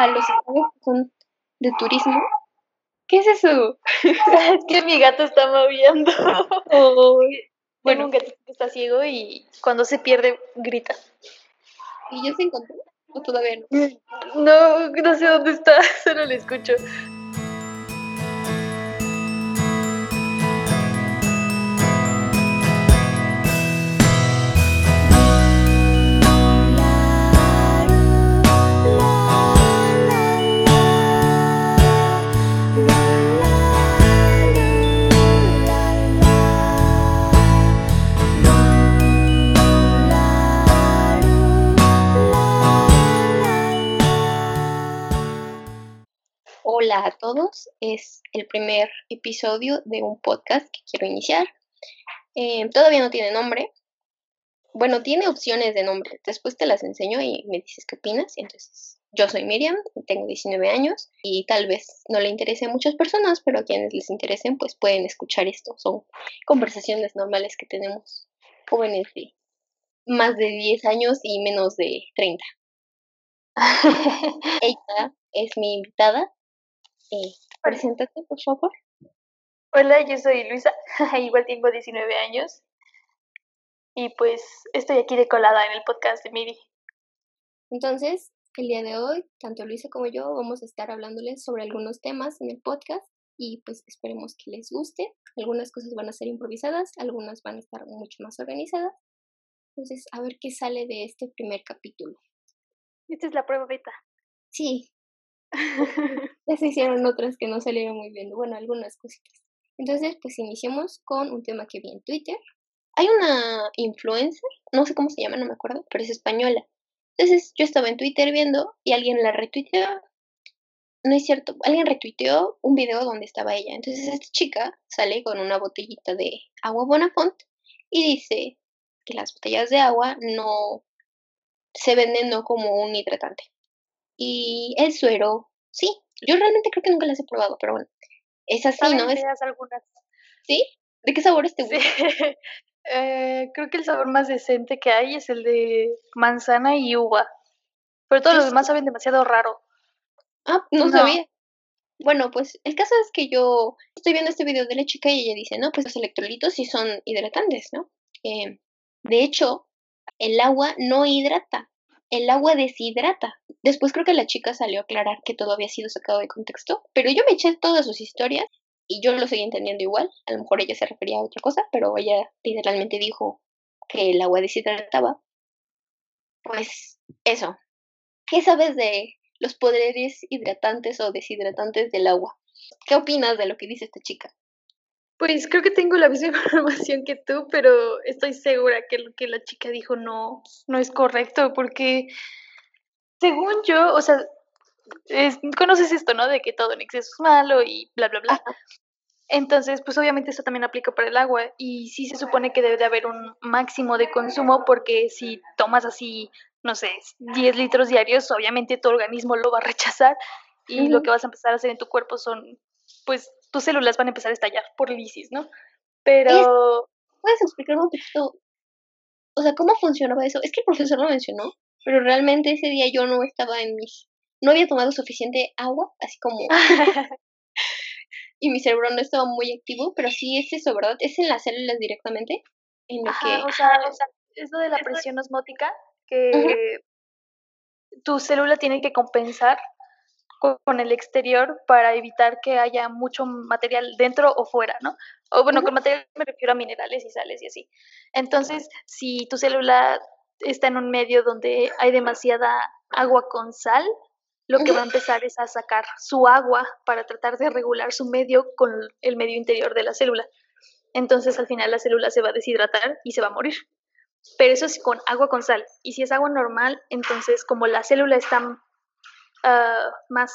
a los estados que son de turismo. ¿Qué es eso? es que mi gato está maullando. bueno, un gato que está ciego y cuando se pierde grita. ¿Y ya se encontró? ¿O todavía no? No, no sé dónde está, solo le escucho. Hola a todos, es el primer episodio de un podcast que quiero iniciar. Eh, todavía no tiene nombre. Bueno, tiene opciones de nombre. Después te las enseño y me dices qué opinas. Entonces, yo soy Miriam, tengo 19 años y tal vez no le interese a muchas personas, pero a quienes les interesen, pues pueden escuchar esto. Son conversaciones normales que tenemos jóvenes de más de 10 años y menos de 30. Ella es mi invitada eh, preséntate, por favor. Hola, yo soy Luisa, igual tengo 19 años y pues estoy aquí de colada en el podcast de Miri. Entonces, el día de hoy, tanto Luisa como yo vamos a estar hablándoles sobre algunos temas en el podcast y pues esperemos que les guste. Algunas cosas van a ser improvisadas, algunas van a estar mucho más organizadas. Entonces, a ver qué sale de este primer capítulo. Esta es la prueba beta. Sí, ya se hicieron otras que no salieron muy bien, bueno, algunas cositas. Entonces, pues iniciamos con un tema que vi en Twitter. Hay una influencer, no sé cómo se llama, no me acuerdo, pero es española. Entonces, yo estaba en Twitter viendo y alguien la retuiteó. No es cierto, alguien retuiteó un video donde estaba ella. Entonces, esta chica sale con una botellita de agua Bonafont y dice que las botellas de agua no se venden no como un hidratante, y el suero, sí, yo realmente creo que nunca las he probado, pero bueno, es así, ¿no? Es... algunas. ¿Sí? ¿De qué sabores te gustan? eh, creo que el sabor más decente que hay es el de manzana y uva, pero todos los demás saben demasiado raro. Ah, no, sabía. Bueno, pues el caso es que yo estoy viendo este video de la chica y ella dice, no, pues los electrolitos sí son hidratantes, ¿no? Eh, de hecho, el agua no hidrata, el agua deshidrata. Después creo que la chica salió a aclarar que todo había sido sacado de contexto, pero yo me eché todas sus historias y yo lo seguí entendiendo igual. A lo mejor ella se refería a otra cosa, pero ella literalmente dijo que el agua deshidrataba. Pues eso. ¿Qué sabes de los poderes hidratantes o deshidratantes del agua? ¿Qué opinas de lo que dice esta chica? Pues creo que tengo la misma información que tú, pero estoy segura que lo que la chica dijo no, no es correcto, porque según yo, o sea, conoces esto, ¿no? De que todo en exceso es malo y bla, bla, bla. Entonces, pues obviamente eso también aplica para el agua y sí se supone que debe de haber un máximo de consumo porque si tomas así, no sé, 10 litros diarios, obviamente tu organismo lo va a rechazar y lo que vas a empezar a hacer en tu cuerpo son, pues, tus células van a empezar a estallar por lisis, ¿no? Pero... ¿Puedes explicarme un poquito? O sea, ¿cómo funcionaba eso? Es que el profesor lo mencionó, pero realmente ese día yo no estaba en mis... No había tomado suficiente agua, así como... y mi cerebro no estaba muy activo, pero sí es eso, ¿verdad? Es en las células directamente. En lo que... o, sea, o sea, es lo de la presión osmótica, que tu célula tiene que compensar con el exterior para evitar que haya mucho material dentro o fuera, ¿no? O bueno, con material me refiero a minerales y sales y así. Entonces, si tu célula está en un medio donde hay demasiada agua con sal, lo que va a empezar es a sacar su agua para tratar de regular su medio con el medio interior de la célula. Entonces, al final la célula se va a deshidratar y se va a morir. Pero eso es con agua con sal. Y si es agua normal, entonces como la célula está Ah, más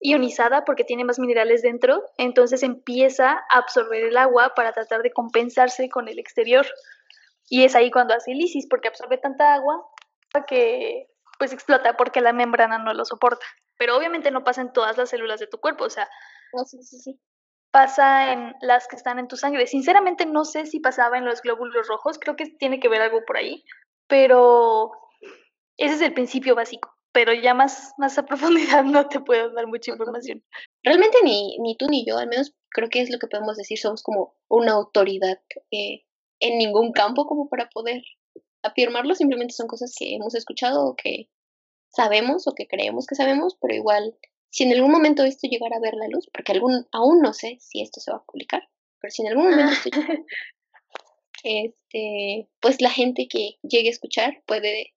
ionizada porque tiene más minerales dentro, entonces empieza a absorber el agua para tratar de compensarse con el exterior. Y es ahí cuando hace lisis, porque absorbe tanta agua que pues explota porque la membrana no lo soporta. Pero obviamente no pasa en todas las células de tu cuerpo, o sea, pasa en las que están en tu sangre. Sinceramente no sé si pasaba en los glóbulos rojos, creo que tiene que ver algo por ahí, pero ese es el principio básico pero ya más, más a profundidad no te puedo dar mucha información. Realmente ni, ni tú ni yo, al menos creo que es lo que podemos decir, somos como una autoridad eh, en ningún campo como para poder afirmarlo, simplemente son cosas que hemos escuchado o que sabemos o que creemos que sabemos, pero igual, si en algún momento esto llegara a ver la luz, porque algún, aún no sé si esto se va a publicar, pero si en algún momento esto este, pues la gente que llegue a escuchar puede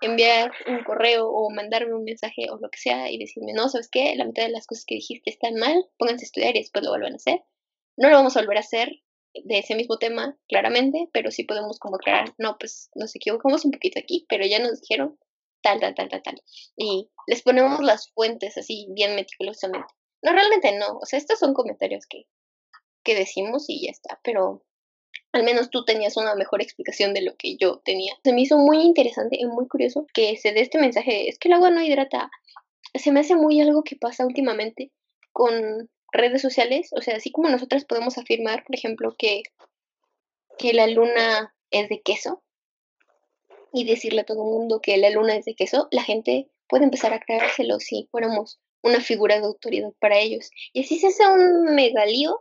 enviar un correo o mandarme un mensaje o lo que sea y decirme, no, ¿sabes qué? La mitad de las cosas que dijiste están mal, pónganse a estudiar y después lo vuelvan a hacer. No lo vamos a volver a hacer de ese mismo tema, claramente, pero sí podemos como aclarar, no, pues nos equivocamos un poquito aquí, pero ya nos dijeron tal, tal, tal, tal, tal. Y les ponemos las fuentes así bien meticulosamente. No, realmente no, o sea, estos son comentarios que, que decimos y ya está, pero al menos tú tenías una mejor explicación de lo que yo tenía. Se me hizo muy interesante y muy curioso que se dé este mensaje, es que el agua no hidrata. Se me hace muy algo que pasa últimamente con redes sociales, o sea, así como nosotras podemos afirmar, por ejemplo, que, que la luna es de queso y decirle a todo el mundo que la luna es de queso, la gente puede empezar a creárselo si fuéramos una figura de autoridad para ellos. Y así se hace un megalío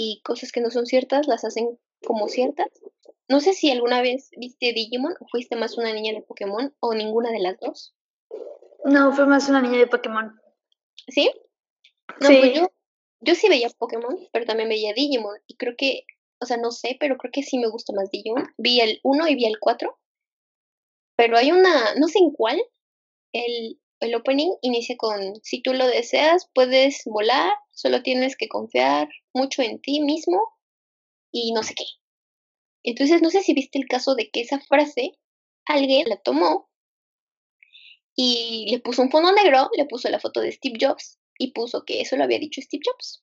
y cosas que no son ciertas las hacen como ciertas. No sé si alguna vez viste Digimon o fuiste más una niña de Pokémon o ninguna de las dos. No, fue más una niña de Pokémon. ¿Sí? No, pues yo, yo sí veía Pokémon, pero también veía Digimon. Y creo que, o sea, no sé, pero creo que sí me gusta más Digimon. Vi el 1 y vi el 4. Pero hay una, no sé en cuál, el, el opening inicia con, si tú lo deseas, puedes volar, solo tienes que confiar mucho en ti mismo y no sé qué. Entonces, no sé si viste el caso de que esa frase alguien la tomó y le puso un fondo negro, le puso la foto de Steve Jobs y puso que eso lo había dicho Steve Jobs.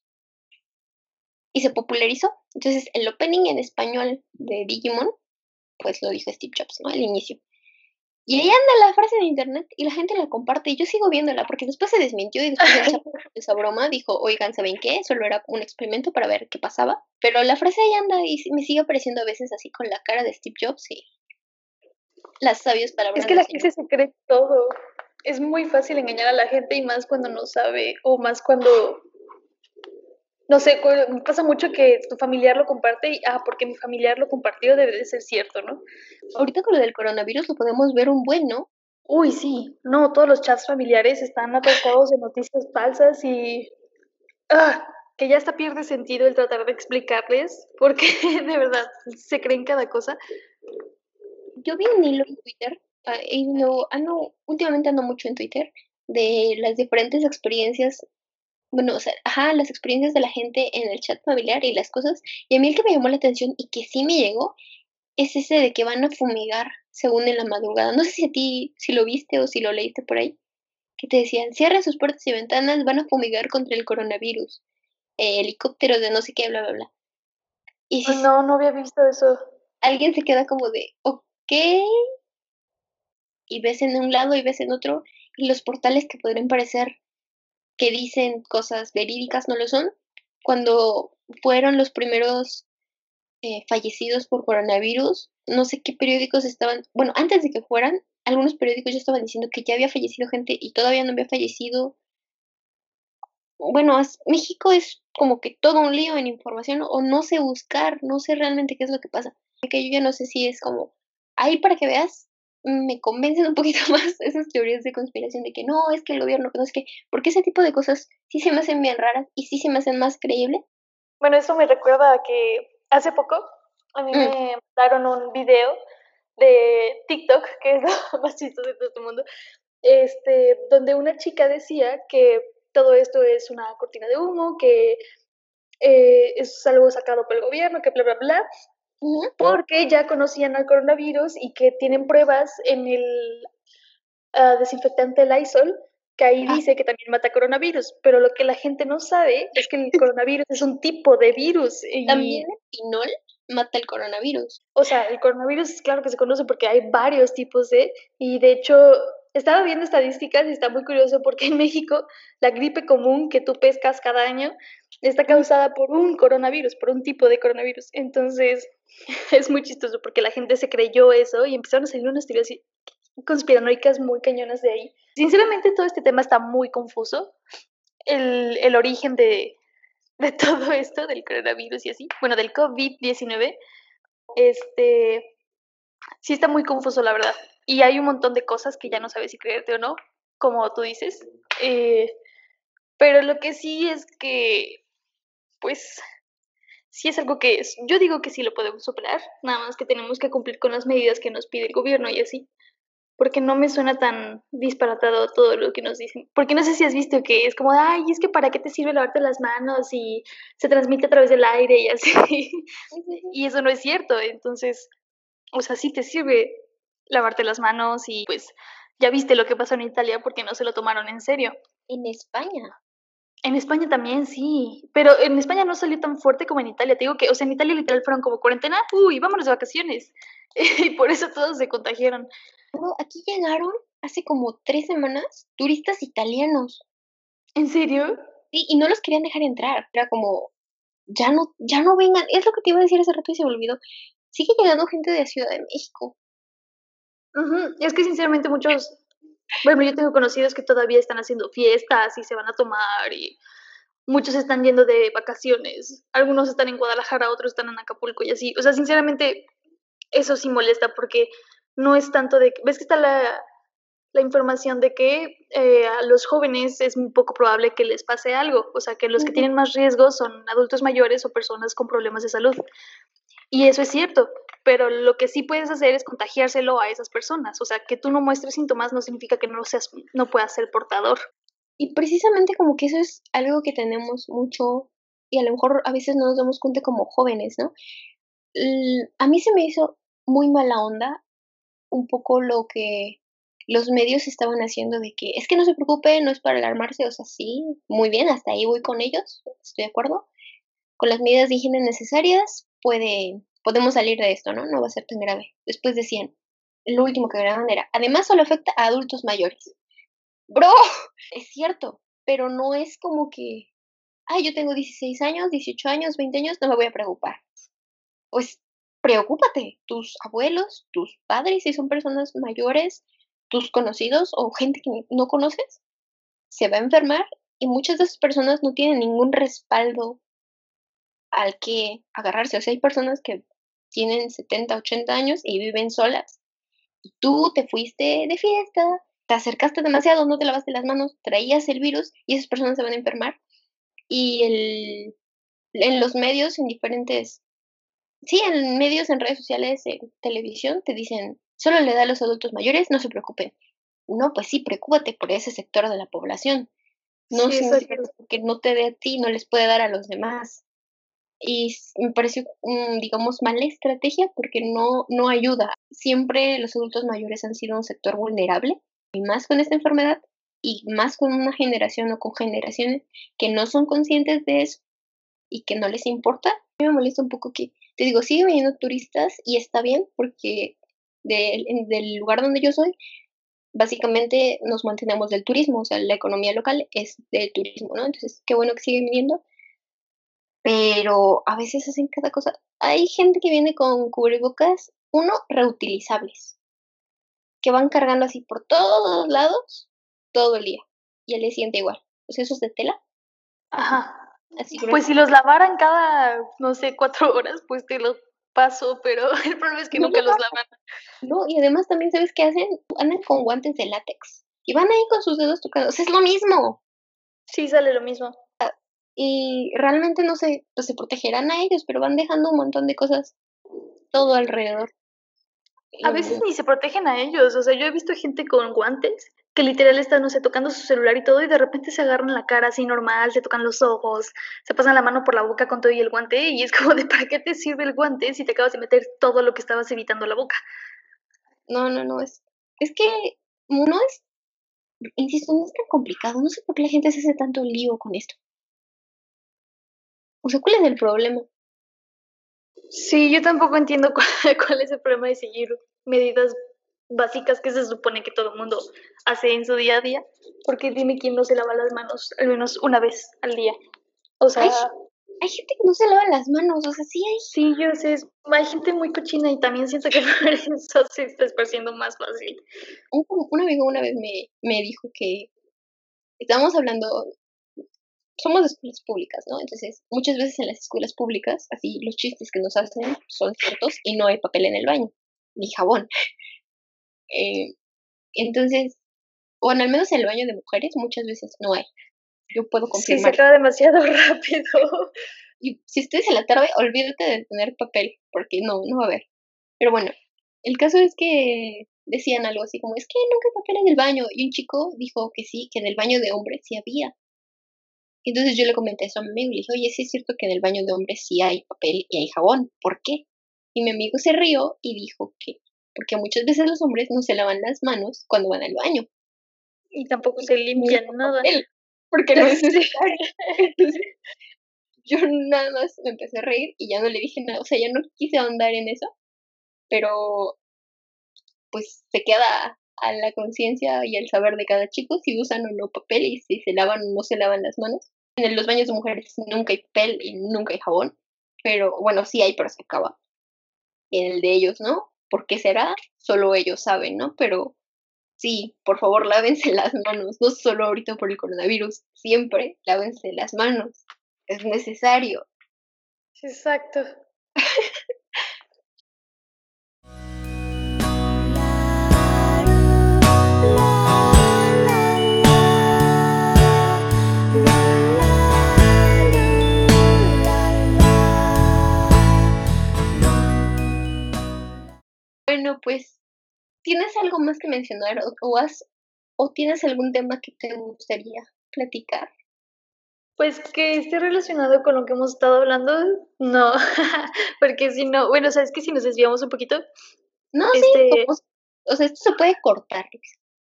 Y se popularizó. Entonces, el opening en español de Digimon, pues lo dijo Steve Jobs, ¿no? Al inicio. Y ahí anda la frase en internet y la gente la comparte y yo sigo viéndola porque después se desmintió y después de esa broma dijo, oigan, ¿saben qué? Solo era un experimento para ver qué pasaba. Pero la frase ahí anda y me sigue apareciendo a veces así con la cara de Steve Jobs y las sabias palabras. Es que la gente se cree todo. Es muy fácil engañar a la gente y más cuando no sabe o más cuando no sé, pasa mucho que tu familiar lo comparte y, ah, porque mi familiar lo compartió debe de ser cierto, ¿no? Ahorita con lo del coronavirus lo podemos ver un buen, ¿no? Uy, sí, no, todos los chats familiares están atrapados de noticias falsas y... Ah, que ya hasta pierde sentido el tratar de explicarles, porque de verdad se creen cada cosa. Yo vi un hilo en Twitter, ah, y no, ando, últimamente ando mucho en Twitter, de las diferentes experiencias bueno, o sea, ajá, las experiencias de la gente en el chat familiar y las cosas. Y a mí el que me llamó la atención y que sí me llegó es ese de que van a fumigar según en la madrugada. No sé si a ti, si lo viste o si lo leíste por ahí, que te decían, cierren sus puertas y ventanas, van a fumigar contra el coronavirus. Eh, helicópteros de no sé qué, bla, bla, bla. Y no, no había visto eso. Alguien se queda como de, ok. Y ves en un lado y ves en otro. Y los portales que podrían parecer que dicen cosas verídicas no lo son. Cuando fueron los primeros eh, fallecidos por coronavirus, no sé qué periódicos estaban, bueno, antes de que fueran, algunos periódicos ya estaban diciendo que ya había fallecido gente y todavía no había fallecido. Bueno, México es como que todo un lío en información o no sé buscar, no sé realmente qué es lo que pasa. Que yo ya no sé si es como ahí para que veas me convencen un poquito más esas teorías de conspiración de que no, es que el gobierno, no es que, porque ese tipo de cosas sí se me hacen bien raras y sí se me hacen más creíbles. Bueno, eso me recuerda a que hace poco a mí mm. me mandaron un video de TikTok, que es lo más chistoso de todo este mundo, este, donde una chica decía que todo esto es una cortina de humo, que eh, es algo sacado por el gobierno, que bla, bla, bla, porque ya conocían al coronavirus y que tienen pruebas en el uh, desinfectante Lysol que ahí ah. dice que también mata coronavirus, pero lo que la gente no sabe es que el coronavirus es un tipo de virus. Y... También el pinol mata el coronavirus. O sea, el coronavirus claro que se conoce porque hay varios tipos de, y de hecho estaba viendo estadísticas y está muy curioso porque en México la gripe común que tú pescas cada año está causada por un coronavirus, por un tipo de coronavirus. Entonces es muy chistoso porque la gente se creyó eso y empezaron a salir unas teorías conspiranoicas muy cañonas de ahí. Sinceramente, todo este tema está muy confuso. El, el origen de, de todo esto, del coronavirus y así, bueno, del COVID-19, este, sí está muy confuso, la verdad. Y hay un montón de cosas que ya no sabes si creerte o no, como tú dices. Eh, pero lo que sí es que, pues, sí es algo que es, yo digo que sí lo podemos superar, nada más que tenemos que cumplir con las medidas que nos pide el gobierno y así porque no me suena tan disparatado todo lo que nos dicen. Porque no sé si has visto que es como, ay, es que para qué te sirve lavarte las manos y se transmite a través del aire y así. y eso no es cierto. Entonces, o sea, sí te sirve lavarte las manos y pues ya viste lo que pasó en Italia porque no se lo tomaron en serio. En España. En España también, sí. Pero en España no salió tan fuerte como en Italia. Te digo que, o sea, en Italia literal fueron como cuarentena, uy, vámonos de vacaciones. y por eso todos se contagiaron aquí llegaron hace como tres semanas turistas italianos. ¿En serio? Sí, y no los querían dejar entrar. Era como, ya no, ya no vengan. Es lo que te iba a decir hace rato y se me olvidó. Sigue llegando gente de Ciudad de México. Es que sinceramente muchos, bueno, yo tengo conocidos que todavía están haciendo fiestas y se van a tomar y muchos están yendo de vacaciones. Algunos están en Guadalajara, otros están en Acapulco y así. O sea, sinceramente, eso sí molesta porque no es tanto de, ves que está la, la información de que eh, a los jóvenes es muy poco probable que les pase algo, o sea, que los que tienen más riesgo son adultos mayores o personas con problemas de salud. Y eso es cierto, pero lo que sí puedes hacer es contagiárselo a esas personas, o sea, que tú no muestres síntomas no significa que no seas no puedas ser portador. Y precisamente como que eso es algo que tenemos mucho y a lo mejor a veces no nos damos cuenta como jóvenes, ¿no? a mí se me hizo muy mala onda un poco lo que los medios estaban haciendo de que es que no se preocupe, no es para alarmarse, o sea, sí, muy bien, hasta ahí voy con ellos, estoy de acuerdo. Con las medidas de higiene necesarias puede, podemos salir de esto, ¿no? No va a ser tan grave. Después decían, lo último que grababan era, además solo afecta a adultos mayores. Bro, es cierto, pero no es como que, ay, yo tengo 16 años, 18 años, 20 años, no me voy a preocupar. Pues preocúpate, tus abuelos, tus padres, si son personas mayores, tus conocidos o gente que no conoces, se va a enfermar y muchas de esas personas no tienen ningún respaldo al que agarrarse. O sea, hay personas que tienen 70, 80 años y viven solas. Y tú te fuiste de fiesta, te acercaste demasiado, no te lavaste las manos, traías el virus y esas personas se van a enfermar. Y el, en los medios, en diferentes sí, en medios, en redes sociales, en televisión, te dicen, solo le da a los adultos mayores, no se preocupen. No, pues sí, preocúpate por ese sector de la población. No significa que no te dé a ti, no les puede dar a los demás. Y me pareció, digamos, mala estrategia porque no, no ayuda. Siempre los adultos mayores han sido un sector vulnerable, y más con esta enfermedad, y más con una generación o con generaciones que no son conscientes de eso y que no les importa. A me molesta un poco que te digo, sigue viniendo turistas y está bien porque del lugar donde yo soy, básicamente nos mantenemos del turismo, o sea, la economía local es del turismo, ¿no? Entonces, qué bueno que siguen viniendo, pero a veces hacen cada cosa. Hay gente que viene con cubrebocas, uno, reutilizables, que van cargando así por todos lados todo el día, y al día siguiente igual. O sea, eso es de tela. Ajá pues si los lavaran cada, no sé, cuatro horas, pues te los paso, pero el problema es que nunca los lavan. No, y además también, ¿sabes qué hacen? Andan con guantes de látex. Y van ahí con sus dedos tocados. Es lo mismo. Sí, sale lo mismo. Y realmente no sé, pues se protegerán a ellos, pero van dejando un montón de cosas todo alrededor. A veces ni se protegen a ellos. O sea, yo he visto gente con guantes que literal están, no sé, tocando su celular y todo, y de repente se agarran la cara así normal, se tocan los ojos, se pasan la mano por la boca con todo y el guante, y es como de, ¿para qué te sirve el guante si te acabas de meter todo lo que estabas evitando la boca? No, no, no, es, es que no es, insisto, no es tan complicado, no sé por qué la gente se hace tanto lío con esto. O sea, ¿cuál es el problema? Sí, yo tampoco entiendo cuál, cuál es el problema de seguir medidas básicas que se supone que todo el mundo hace en su día a día, porque dime quién no se lava las manos al menos una vez al día. O sea, hay gente que no se lava las manos, o sea, sí hay. Sí, yo sé, hay gente muy cochina y también siento que por eso se está esparciendo más fácil. Un, un amigo una vez me, me dijo que estábamos hablando, somos de escuelas públicas, ¿no? Entonces, muchas veces en las escuelas públicas, así los chistes que nos hacen son ciertos y no hay papel en el baño, ni jabón. Eh, entonces, o al menos en el baño de mujeres, muchas veces no hay. Yo puedo confirmar. Sí, se acaba demasiado rápido. Y si estés en la tarde, olvídate de tener papel, porque no, no va a haber. Pero bueno, el caso es que decían algo así como, es que nunca hay papel en el baño. Y un chico dijo que sí, que en el baño de hombres sí había. Entonces yo le comenté eso a mi amigo y le dije, oye, sí es cierto que en el baño de hombres sí hay papel y hay jabón. ¿Por qué? Y mi amigo se rió y dijo que, porque muchas veces los hombres no se lavan las manos cuando van al baño. Y tampoco se limpian nada. porque no es necesario. Entonces, yo nada más me empecé a reír y ya no le dije nada. O sea, ya no quise ahondar en eso. Pero pues se queda a la conciencia y al saber de cada chico si usan o no papel y si se lavan o no se lavan las manos. En los baños de mujeres nunca hay papel y nunca hay jabón, pero bueno, sí hay, pero se acaba. En el de ellos, ¿no? ¿Por qué será? Solo ellos saben, ¿no? Pero sí, por favor, lávense las manos, no solo ahorita por el coronavirus, siempre lávense las manos. Es necesario. Exacto. Bueno, pues, ¿tienes algo más que mencionar o, has, o tienes algún tema que te gustaría platicar? Pues que esté relacionado con lo que hemos estado hablando, no, porque si no, bueno, sabes que si nos desviamos un poquito. No, sí, este o sea, esto se puede cortar,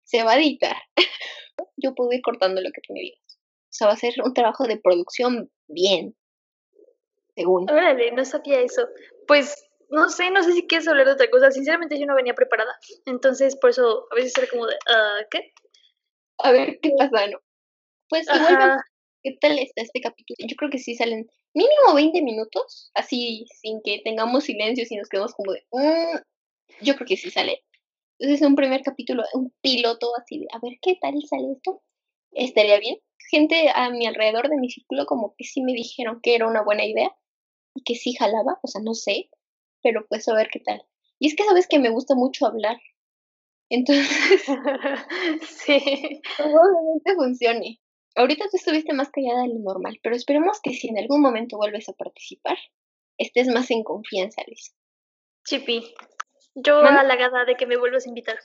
se va a editar. Yo puedo ir cortando lo que tú me digas. O sea, va a ser un trabajo de producción bien, según. Órale, no sabía eso. Pues no sé, no sé si quieres hablar de otra cosa. Sinceramente yo no venía preparada. Entonces, por eso a veces era como de, uh, ¿qué? A ver, ¿qué pasa? No. Pues igual, ¿qué tal está este capítulo? Yo creo que sí salen mínimo 20 minutos, así sin que tengamos silencio y nos quedemos como de, mm", yo creo que sí sale. Entonces, un primer capítulo, un piloto así de, a ver, ¿qué tal sale esto? Estaría bien. Gente a mi alrededor de mi círculo como que sí me dijeron que era una buena idea y que sí jalaba, o sea, no sé, pero pues a ver qué tal. Y es que sabes que me gusta mucho hablar. Entonces, sí, probablemente funcione. Ahorita tú estuviste más callada de lo normal, pero esperemos que si en algún momento vuelves a participar, estés más en confianza, Luis. Chipi, yo halagada de que me vuelvas a invitar.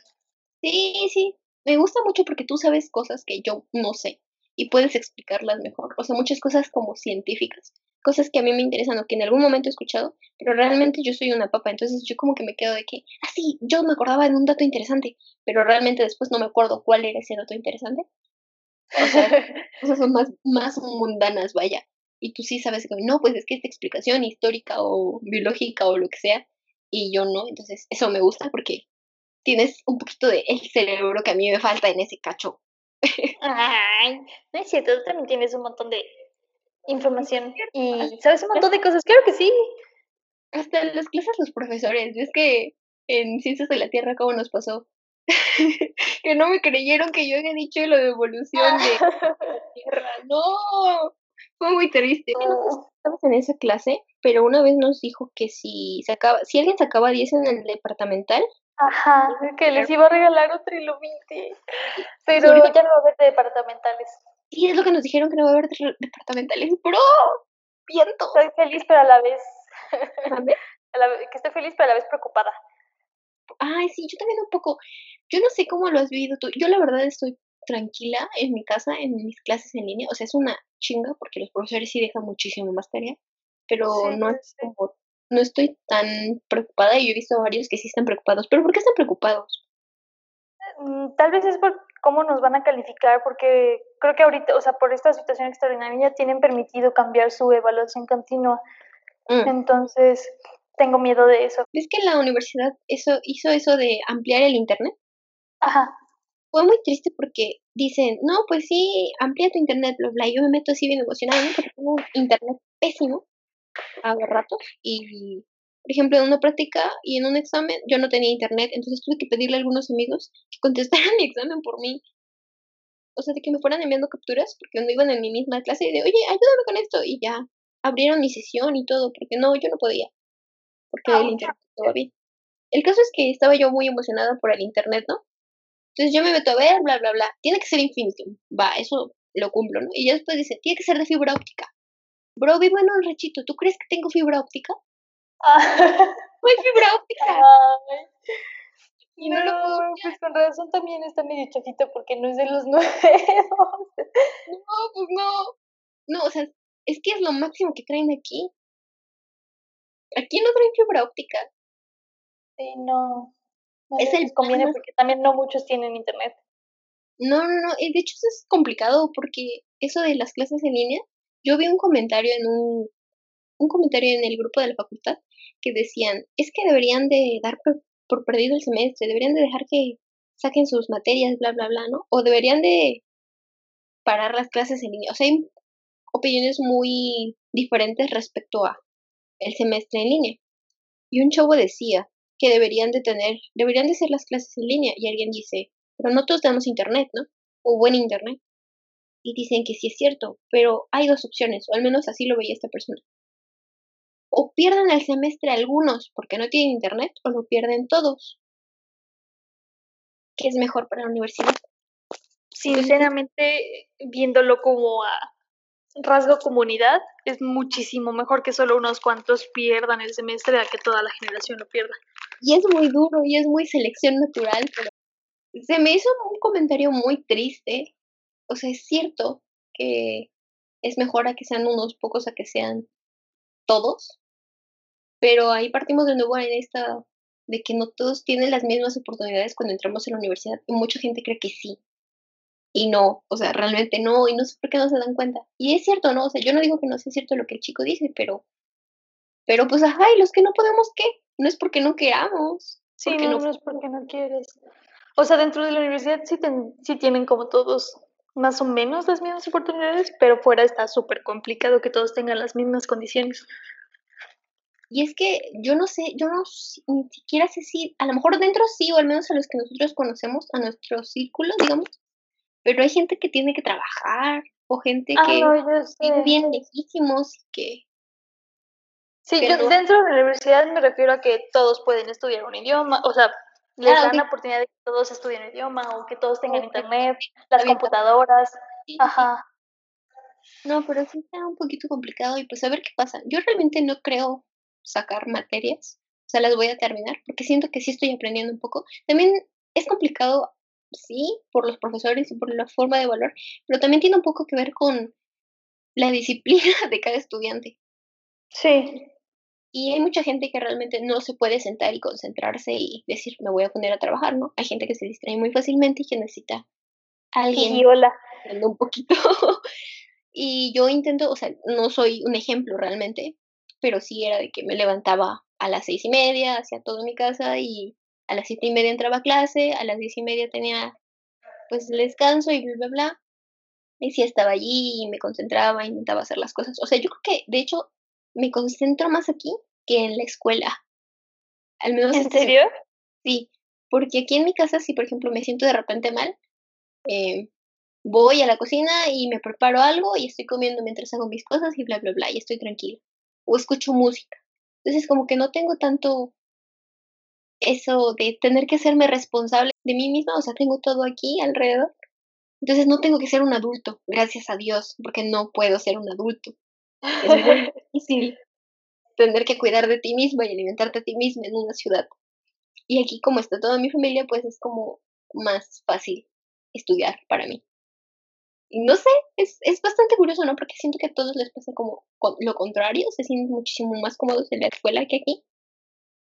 Sí, sí, me gusta mucho porque tú sabes cosas que yo no sé y puedes explicarlas mejor. O sea, muchas cosas como científicas cosas que a mí me interesan o que en algún momento he escuchado, pero realmente yo soy una papa, entonces yo como que me quedo de que, ah, sí, yo me acordaba de un dato interesante, pero realmente después no me acuerdo cuál era ese dato interesante. O sea, cosas son más, más mundanas, vaya. Y tú sí sabes que, no, pues es que esta explicación histórica o biológica o lo que sea, y yo no, entonces eso me gusta porque tienes un poquito de el cerebro que a mí me falta en ese cacho. Ay, no es cierto, tú también tienes un montón de información y sabes un montón de cosas, claro que sí. Hasta las clases los profesores, es que en Ciencias de la Tierra cómo nos pasó. que no me creyeron que yo había dicho lo de evolución de la Tierra. No, fue muy triste. Estamos en esa clase, pero una vez nos dijo que si sacaba, si alguien sacaba 10 en el departamental, Ajá, que les iba a regalar otro ilumite. Pero ya no va a haber de departamentales. Y es lo que nos dijeron que no va a haber departamentales. ¡Bro! ¡Viento! Estoy feliz, pero a la vez. que estoy feliz, pero a la vez preocupada. Ay, sí, yo también un poco. Yo no sé cómo lo has vivido tú. Yo, la verdad, estoy tranquila en mi casa, en mis clases en línea. O sea, es una chinga porque los profesores sí dejan muchísimo más tarea. Pero no es como. No estoy tan preocupada y yo he visto varios que sí están preocupados. ¿Pero por qué están preocupados? Mm, tal vez es por cómo nos van a calificar, porque creo que ahorita, o sea, por esta situación extraordinaria, tienen permitido cambiar su evaluación continua. Mm. Entonces, tengo miedo de eso. ¿Ves que la universidad eso, hizo eso de ampliar el Internet? Ajá. fue muy triste porque dicen, no, pues sí, amplía tu internet, bla, bla. Yo me meto así bien emocionada, ¿no? Porque tengo un internet pésimo a ratos. Y, por ejemplo, en una práctica y en un examen yo no tenía internet, entonces tuve que pedirle a algunos amigos que contestaran mi examen por mí. O sea, de que me fueran enviando capturas, porque no iban en mi misma clase y de, oye, ayúdame con esto. Y ya, abrieron mi sesión y todo, porque no, yo no podía. Porque el internet estaba bien. El caso es que estaba yo muy emocionada por el internet, ¿no? Entonces yo me meto a ver, bla, bla, bla. Tiene que ser Infinitum. Va, eso lo cumplo, ¿no? Y ya después dice, tiene que ser de fibra óptica. Bro, vivo en un rechito. ¿Tú crees que tengo fibra óptica? No hay fibra óptica. Y no, lo puedo pues con razón también está medio chafito porque no es de los nuevos. No, pues no. No, o sea, es que es lo máximo que traen aquí. Aquí no traen fibra óptica. Sí, no es el conviene porque también no muchos tienen internet. No, no, no, de hecho eso es complicado porque eso de las clases en línea, yo vi un comentario en un, un comentario en el grupo de la facultad que decían, es que deberían de dar por, perdido el semestre, deberían de dejar que saquen sus materias, bla, bla, bla, ¿no? O deberían de parar las clases en línea. O sea, hay opiniones muy diferentes respecto a el semestre en línea. Y un chavo decía, que deberían de tener, deberían de ser las clases en línea. Y alguien dice, pero no todos tenemos internet, ¿no? O buen internet. Y dicen que sí es cierto, pero hay dos opciones, o al menos así lo veía esta persona. O pierden el semestre algunos porque no tienen internet, o lo pierden todos. ¿Qué es mejor para la universidad? Sinceramente, viéndolo como a rasgo comunidad, es muchísimo mejor que solo unos cuantos pierdan el semestre a que toda la generación lo pierda. Y es muy duro y es muy selección natural, pero se me hizo un comentario muy triste. O sea, es cierto que es mejor a que sean unos pocos a que sean todos, pero ahí partimos de nuevo en esta de que no todos tienen las mismas oportunidades cuando entramos en la universidad y mucha gente cree que sí. Y no, o sea, realmente no, y no sé por qué no se dan cuenta. Y es cierto, ¿no? O sea, yo no digo que no sea cierto lo que el chico dice, pero, pero pues, ajá, y los que no podemos, ¿qué? no es porque no queramos. Sí, no, no, es porque no quieres. O sea, dentro de la universidad sí, sí tienen como todos más o menos las mismas oportunidades, pero fuera está súper complicado que todos tengan las mismas condiciones. Y es que yo no sé, yo no ni siquiera sé si, a lo mejor dentro sí, o al menos a los que nosotros conocemos, a nuestro círculo, digamos, pero hay gente que tiene que trabajar, o gente ah, que no, bien lejísimos y que Sí, yo dentro de la universidad me refiero a que todos pueden estudiar un idioma, o sea, les dan la oportunidad de que todos estudien idioma o que todos tengan internet, las computadoras. Ajá. No, pero sí está un poquito complicado y pues a ver qué pasa. Yo realmente no creo sacar materias, o sea, las voy a terminar porque siento que sí estoy aprendiendo un poco. También es complicado, sí, por los profesores y por la forma de evaluar, pero también tiene un poco que ver con la disciplina de cada estudiante. Sí. Y hay mucha gente que realmente no se puede sentar y concentrarse y decir, me voy a poner a trabajar, ¿no? Hay gente que se distrae muy fácilmente y que necesita a alguien. Y hola. Un poquito. y yo intento, o sea, no soy un ejemplo realmente, pero sí era de que me levantaba a las seis y media, hacía todo en mi casa y a las siete y media entraba a clase, a las diez y media tenía pues el descanso y bla, bla, bla. Y sí estaba allí y me concentraba, intentaba hacer las cosas. O sea, yo creo que de hecho me concentro más aquí que en la escuela. Al menos ¿En serio? Sí, porque aquí en mi casa, si por ejemplo me siento de repente mal, eh, voy a la cocina y me preparo algo y estoy comiendo mientras hago mis cosas y bla, bla, bla, y estoy tranquila. O escucho música. Entonces como que no tengo tanto eso de tener que hacerme responsable de mí misma, o sea, tengo todo aquí alrededor. Entonces no tengo que ser un adulto, gracias a Dios, porque no puedo ser un adulto. Es muy difícil tener que cuidar de ti misma y alimentarte a ti misma en una ciudad. Y aquí como está toda mi familia, pues es como más fácil estudiar para mí. Y no sé, es, es bastante curioso, ¿no? Porque siento que a todos les pasa como lo contrario, se sienten muchísimo más cómodos en la escuela que aquí.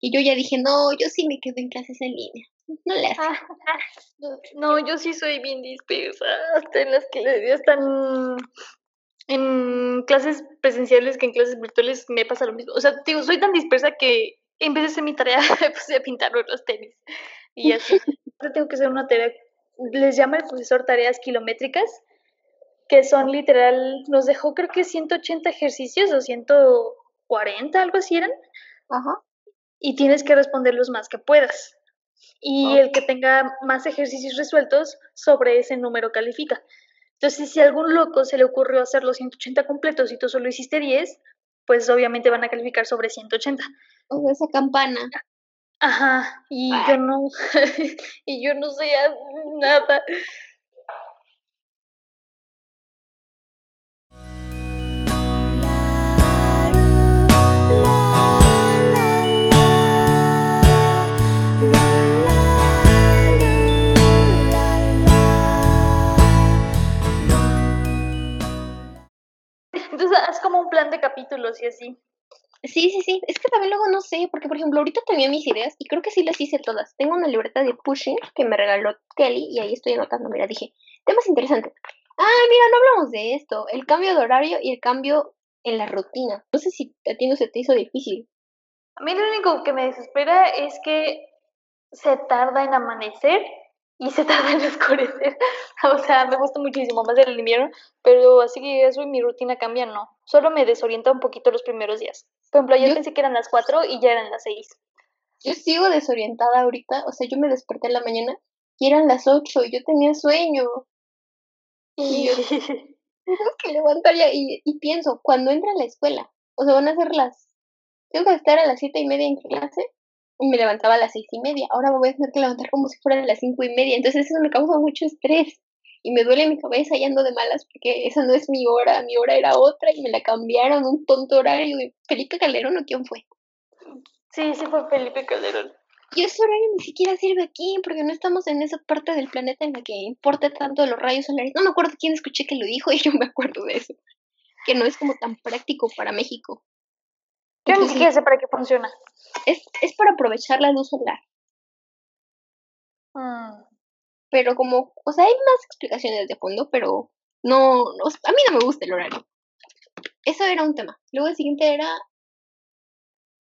Y yo ya dije, no, yo sí me quedo en clases en línea. No le hace. no, yo sí soy bien dispersa, hasta en las que ya están en clases presenciales que en clases virtuales me pasa lo mismo. O sea, digo, soy tan dispersa que en vez de hacer mi tarea puse a pintar los tenis. Y así. Ahora tengo que hacer una tarea les llama el profesor tareas kilométricas, que son literal, nos dejó creo que 180 ejercicios o 140, algo así eran. Ajá. Y tienes que responder los más que puedas. Y el que tenga más ejercicios resueltos sobre ese número califica. Entonces, si a algún loco se le ocurrió hacer los 180 completos y tú solo hiciste 10, pues obviamente van a calificar sobre 180. O sea, esa campana. Ajá, y yo no, y yo no sé nada. Así. Sí, sí, sí. Es que también luego no sé, porque por ejemplo, ahorita tenía mis ideas y creo que sí las hice todas. Tengo una libreta de pushing que me regaló Kelly y ahí estoy anotando. Mira, dije, temas interesantes. Ah, mira, no hablamos de esto. El cambio de horario y el cambio en la rutina. No sé si a ti no se te hizo difícil. A mí lo único que me desespera es que se tarda en amanecer y se tarda en oscurecer. o sea, me gusta muchísimo más el invierno, pero así que eso y mi rutina cambia, no. Solo me desorienta un poquito los primeros días. Por ejemplo, ayer pensé que eran las 4 y ya eran las 6. Yo sigo desorientada ahorita, o sea, yo me desperté en la mañana y eran las 8 y yo tenía sueño. Y yo tengo que levantar ya y, y pienso, cuando entra a la escuela, o sea, van a ser las... Tengo que estar a las siete y media en clase me levantaba a las seis y media. Ahora me voy a tener que levantar como si fueran las cinco y media. Entonces eso me causa mucho estrés. Y me duele mi cabeza y ando de malas porque esa no es mi hora. Mi hora era otra y me la cambiaron un tonto horario de Felipe Calderón o quién fue. Sí, sí fue Felipe Calderón. Y ese horario ni siquiera sirve aquí porque no estamos en esa parte del planeta en la que importa tanto los rayos solares. No me acuerdo quién escuché que lo dijo y yo me acuerdo de eso. Que no es como tan práctico para México. Yo ni siquiera sé para qué funciona. Es, es para aprovechar la luz solar. Mm. Pero como, o sea, hay más explicaciones de fondo, pero no, no, a mí no me gusta el horario. Eso era un tema. Luego el siguiente era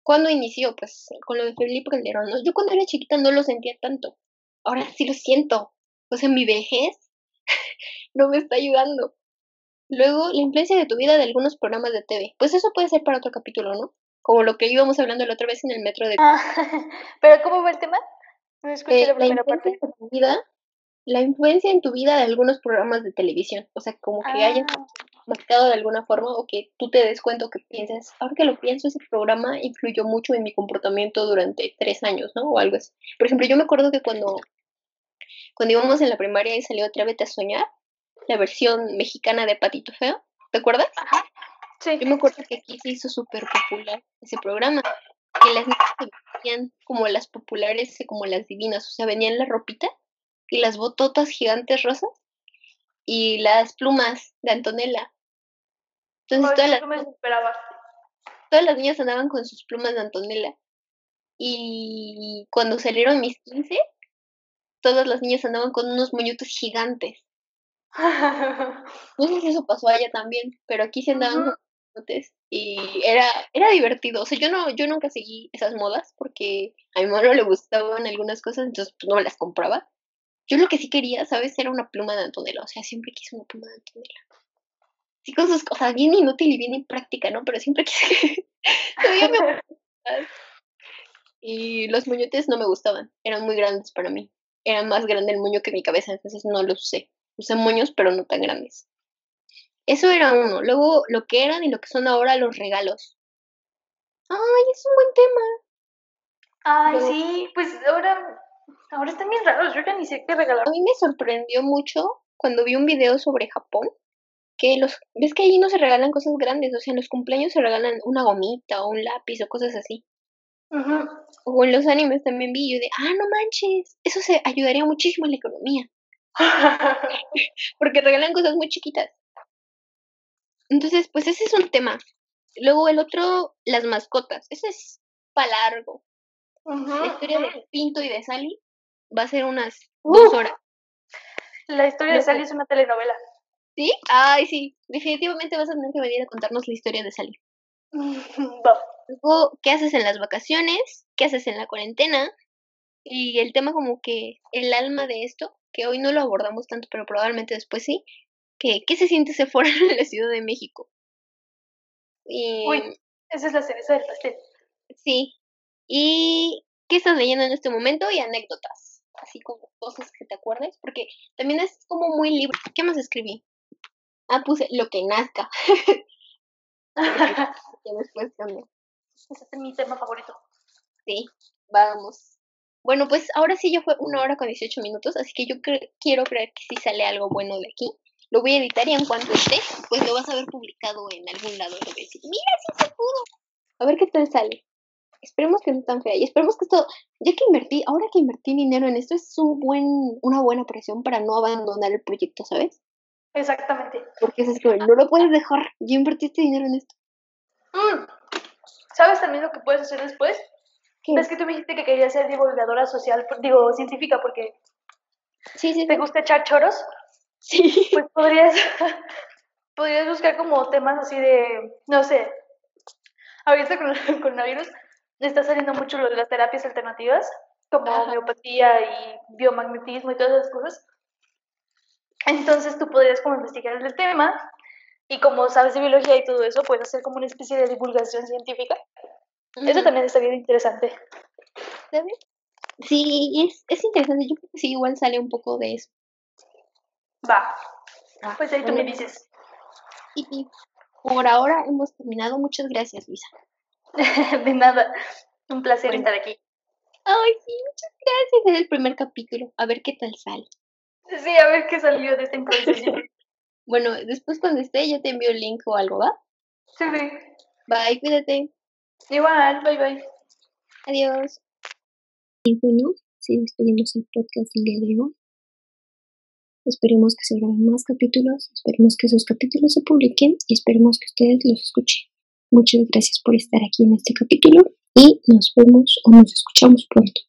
¿Cuándo inició? Pues con lo de Felipe Calderón. ¿no? Yo cuando era chiquita no lo sentía tanto. Ahora sí lo siento. O sea, mi vejez no me está ayudando. Luego, la influencia de tu vida de algunos programas de TV. Pues eso puede ser para otro capítulo, ¿no? Como lo que íbamos hablando la otra vez en el metro de... Ah, pero ¿cómo va el tema? No escuché Eh, la primera parte. de tu vida, la influencia en tu vida de algunos programas de televisión. O sea, como que hayan Ah, marcado de alguna forma o que tú te des cuenta o que pienses, ahora que lo pienso, ese programa influyó mucho en mi comportamiento durante tres años, ¿no? O algo así. Por ejemplo, yo me acuerdo que cuando, cuando íbamos en la primaria y salió Atrévete a Soñar, la versión mexicana de Patito Feo, ¿te acuerdas? sí. Yo me acuerdo que aquí se hizo súper popular ese programa. Que las niñas se vestían como las populares, como las divinas. O sea, venían la ropita y las bototas gigantes rosas y las plumas de Antonella. Entonces todas las, me todas las niñas andaban con sus plumas de Antonella. Y cuando salieron mis 15, todas las niñas andaban con unos moñotes gigantes. No sé si eso pasó allá también, pero aquí se andaban moñotes y era, era divertido. O sea, yo no, yo nunca seguí esas modas porque a mi mamá no le gustaban algunas cosas, entonces pues, no me las compraba. Yo lo que sí quería, ¿sabes? Era una pluma de Antonella. O sea, siempre quise una pluma de Antonella. Sí, con sus cosas bien inútil y bien impráctica, ¿no? Pero siempre quise que bonita. Y los moñotes no me gustaban, eran muy grandes para mí. Era más grande el moño que mi cabeza, entonces no los usé. Usé moños, pero no tan grandes. Eso era uno. Luego, lo que eran y lo que son ahora los regalos. Ay, es un buen tema. Ay, Luego- sí, pues ahora, ahora están bien raros, yo ya ni sé qué regalar. A mí me sorprendió mucho cuando vi un video sobre Japón, que los, ves que allí no se regalan cosas grandes, o sea, en los cumpleaños se regalan una gomita o un lápiz o cosas así. Ujú. O en los animes también vi yo de, ah, no manches, eso se ayudaría muchísimo a la economía, porque regalan cosas muy chiquitas. Entonces, pues ese es un tema. Luego el otro, las mascotas. Ese es para largo. La historia de Pinto y de Sally va a ser unas dos horas. La historia de Sally es una telenovela. ¿Sí? Ay, sí. Definitivamente vas a tener que venir a contarnos la historia de Sally. Luego, ¿qué haces en las vacaciones? ¿Qué haces en la cuarentena? Y el tema como que el alma de esto que hoy no lo abordamos tanto, pero probablemente después sí, que ¿qué se siente ser fuera de la Ciudad de México? Y, Uy, esa es la cereza del pastel. Sí. ¿Y qué estás leyendo en este momento? Y anécdotas, así como cosas que te acuerdes, porque también es como muy libre. ¿Qué más escribí? Ah, puse lo que nazca. después Ese es mi tema favorito. Sí, vamos. Bueno, pues ahora sí ya fue una hora con 18 minutos, así que yo quiero creer que sí sale algo bueno de aquí. Lo voy a editar y en cuanto esté, pues lo vas a ver publicado en algún lado. Lo voy a decir, mira, sí se pudo. A ver qué tal sale. Esperemos que no tan fea y esperemos que esto, ya que invertí, ahora que invertí dinero en esto, es un buen, una buena presión para no abandonar el proyecto, ¿sabes? Exactamente. Porque es que no lo puedes dejar. Yo invertiste dinero en esto. Mm. ¿Sabes también lo que puedes hacer después? ¿Ves que tú me dijiste que querías ser divulgadora social, digo, científica, porque sí, sí, te gusta echar choros? Sí. Pues podrías, podrías buscar como temas así de, no sé, ahorita con el coronavirus está saliendo mucho lo de las terapias alternativas, como homeopatía y biomagnetismo y todas esas cosas. Entonces tú podrías como investigar el tema y como sabes de biología y todo eso, puedes hacer como una especie de divulgación científica. Eso también está bien interesante. ¿Sabes? Sí, es, es interesante. Yo creo que sí, igual sale un poco de eso. Va. Ah, pues ahí tú me dices. Y por ahora hemos terminado. Muchas gracias, Luisa. de nada. Un placer estar aquí. Ay, sí, muchas gracias. Es el primer capítulo. A ver qué tal sale. Sí, a ver qué salió de esta improvisación. bueno, después cuando esté yo te envío el link o algo, ¿va? Sí. Bye, cuídate. Igual, bye bye. Adiós. Y bueno, si despedimos el podcast el día de hoy. Esperemos que se graben más capítulos, esperemos que esos capítulos se publiquen y esperemos que ustedes los escuchen. Muchas gracias por estar aquí en este capítulo y nos vemos o nos escuchamos pronto.